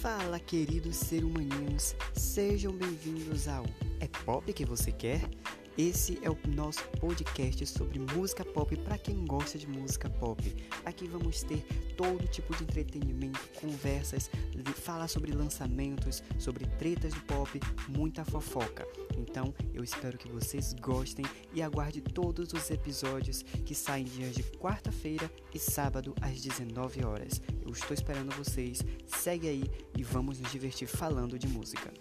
Fala, queridos seres humaninhos, sejam bem-vindos ao É Pop que você quer? Esse é o nosso podcast sobre música pop para quem gosta de música pop. Aqui vamos ter todo tipo de entretenimento, conversas, falar sobre lançamentos, sobre tretas do pop, muita fofoca. Então eu espero que vocês gostem e aguarde todos os episódios que saem dias de quarta-feira e sábado às 19 horas. Eu estou esperando vocês. Segue aí e vamos nos divertir falando de música.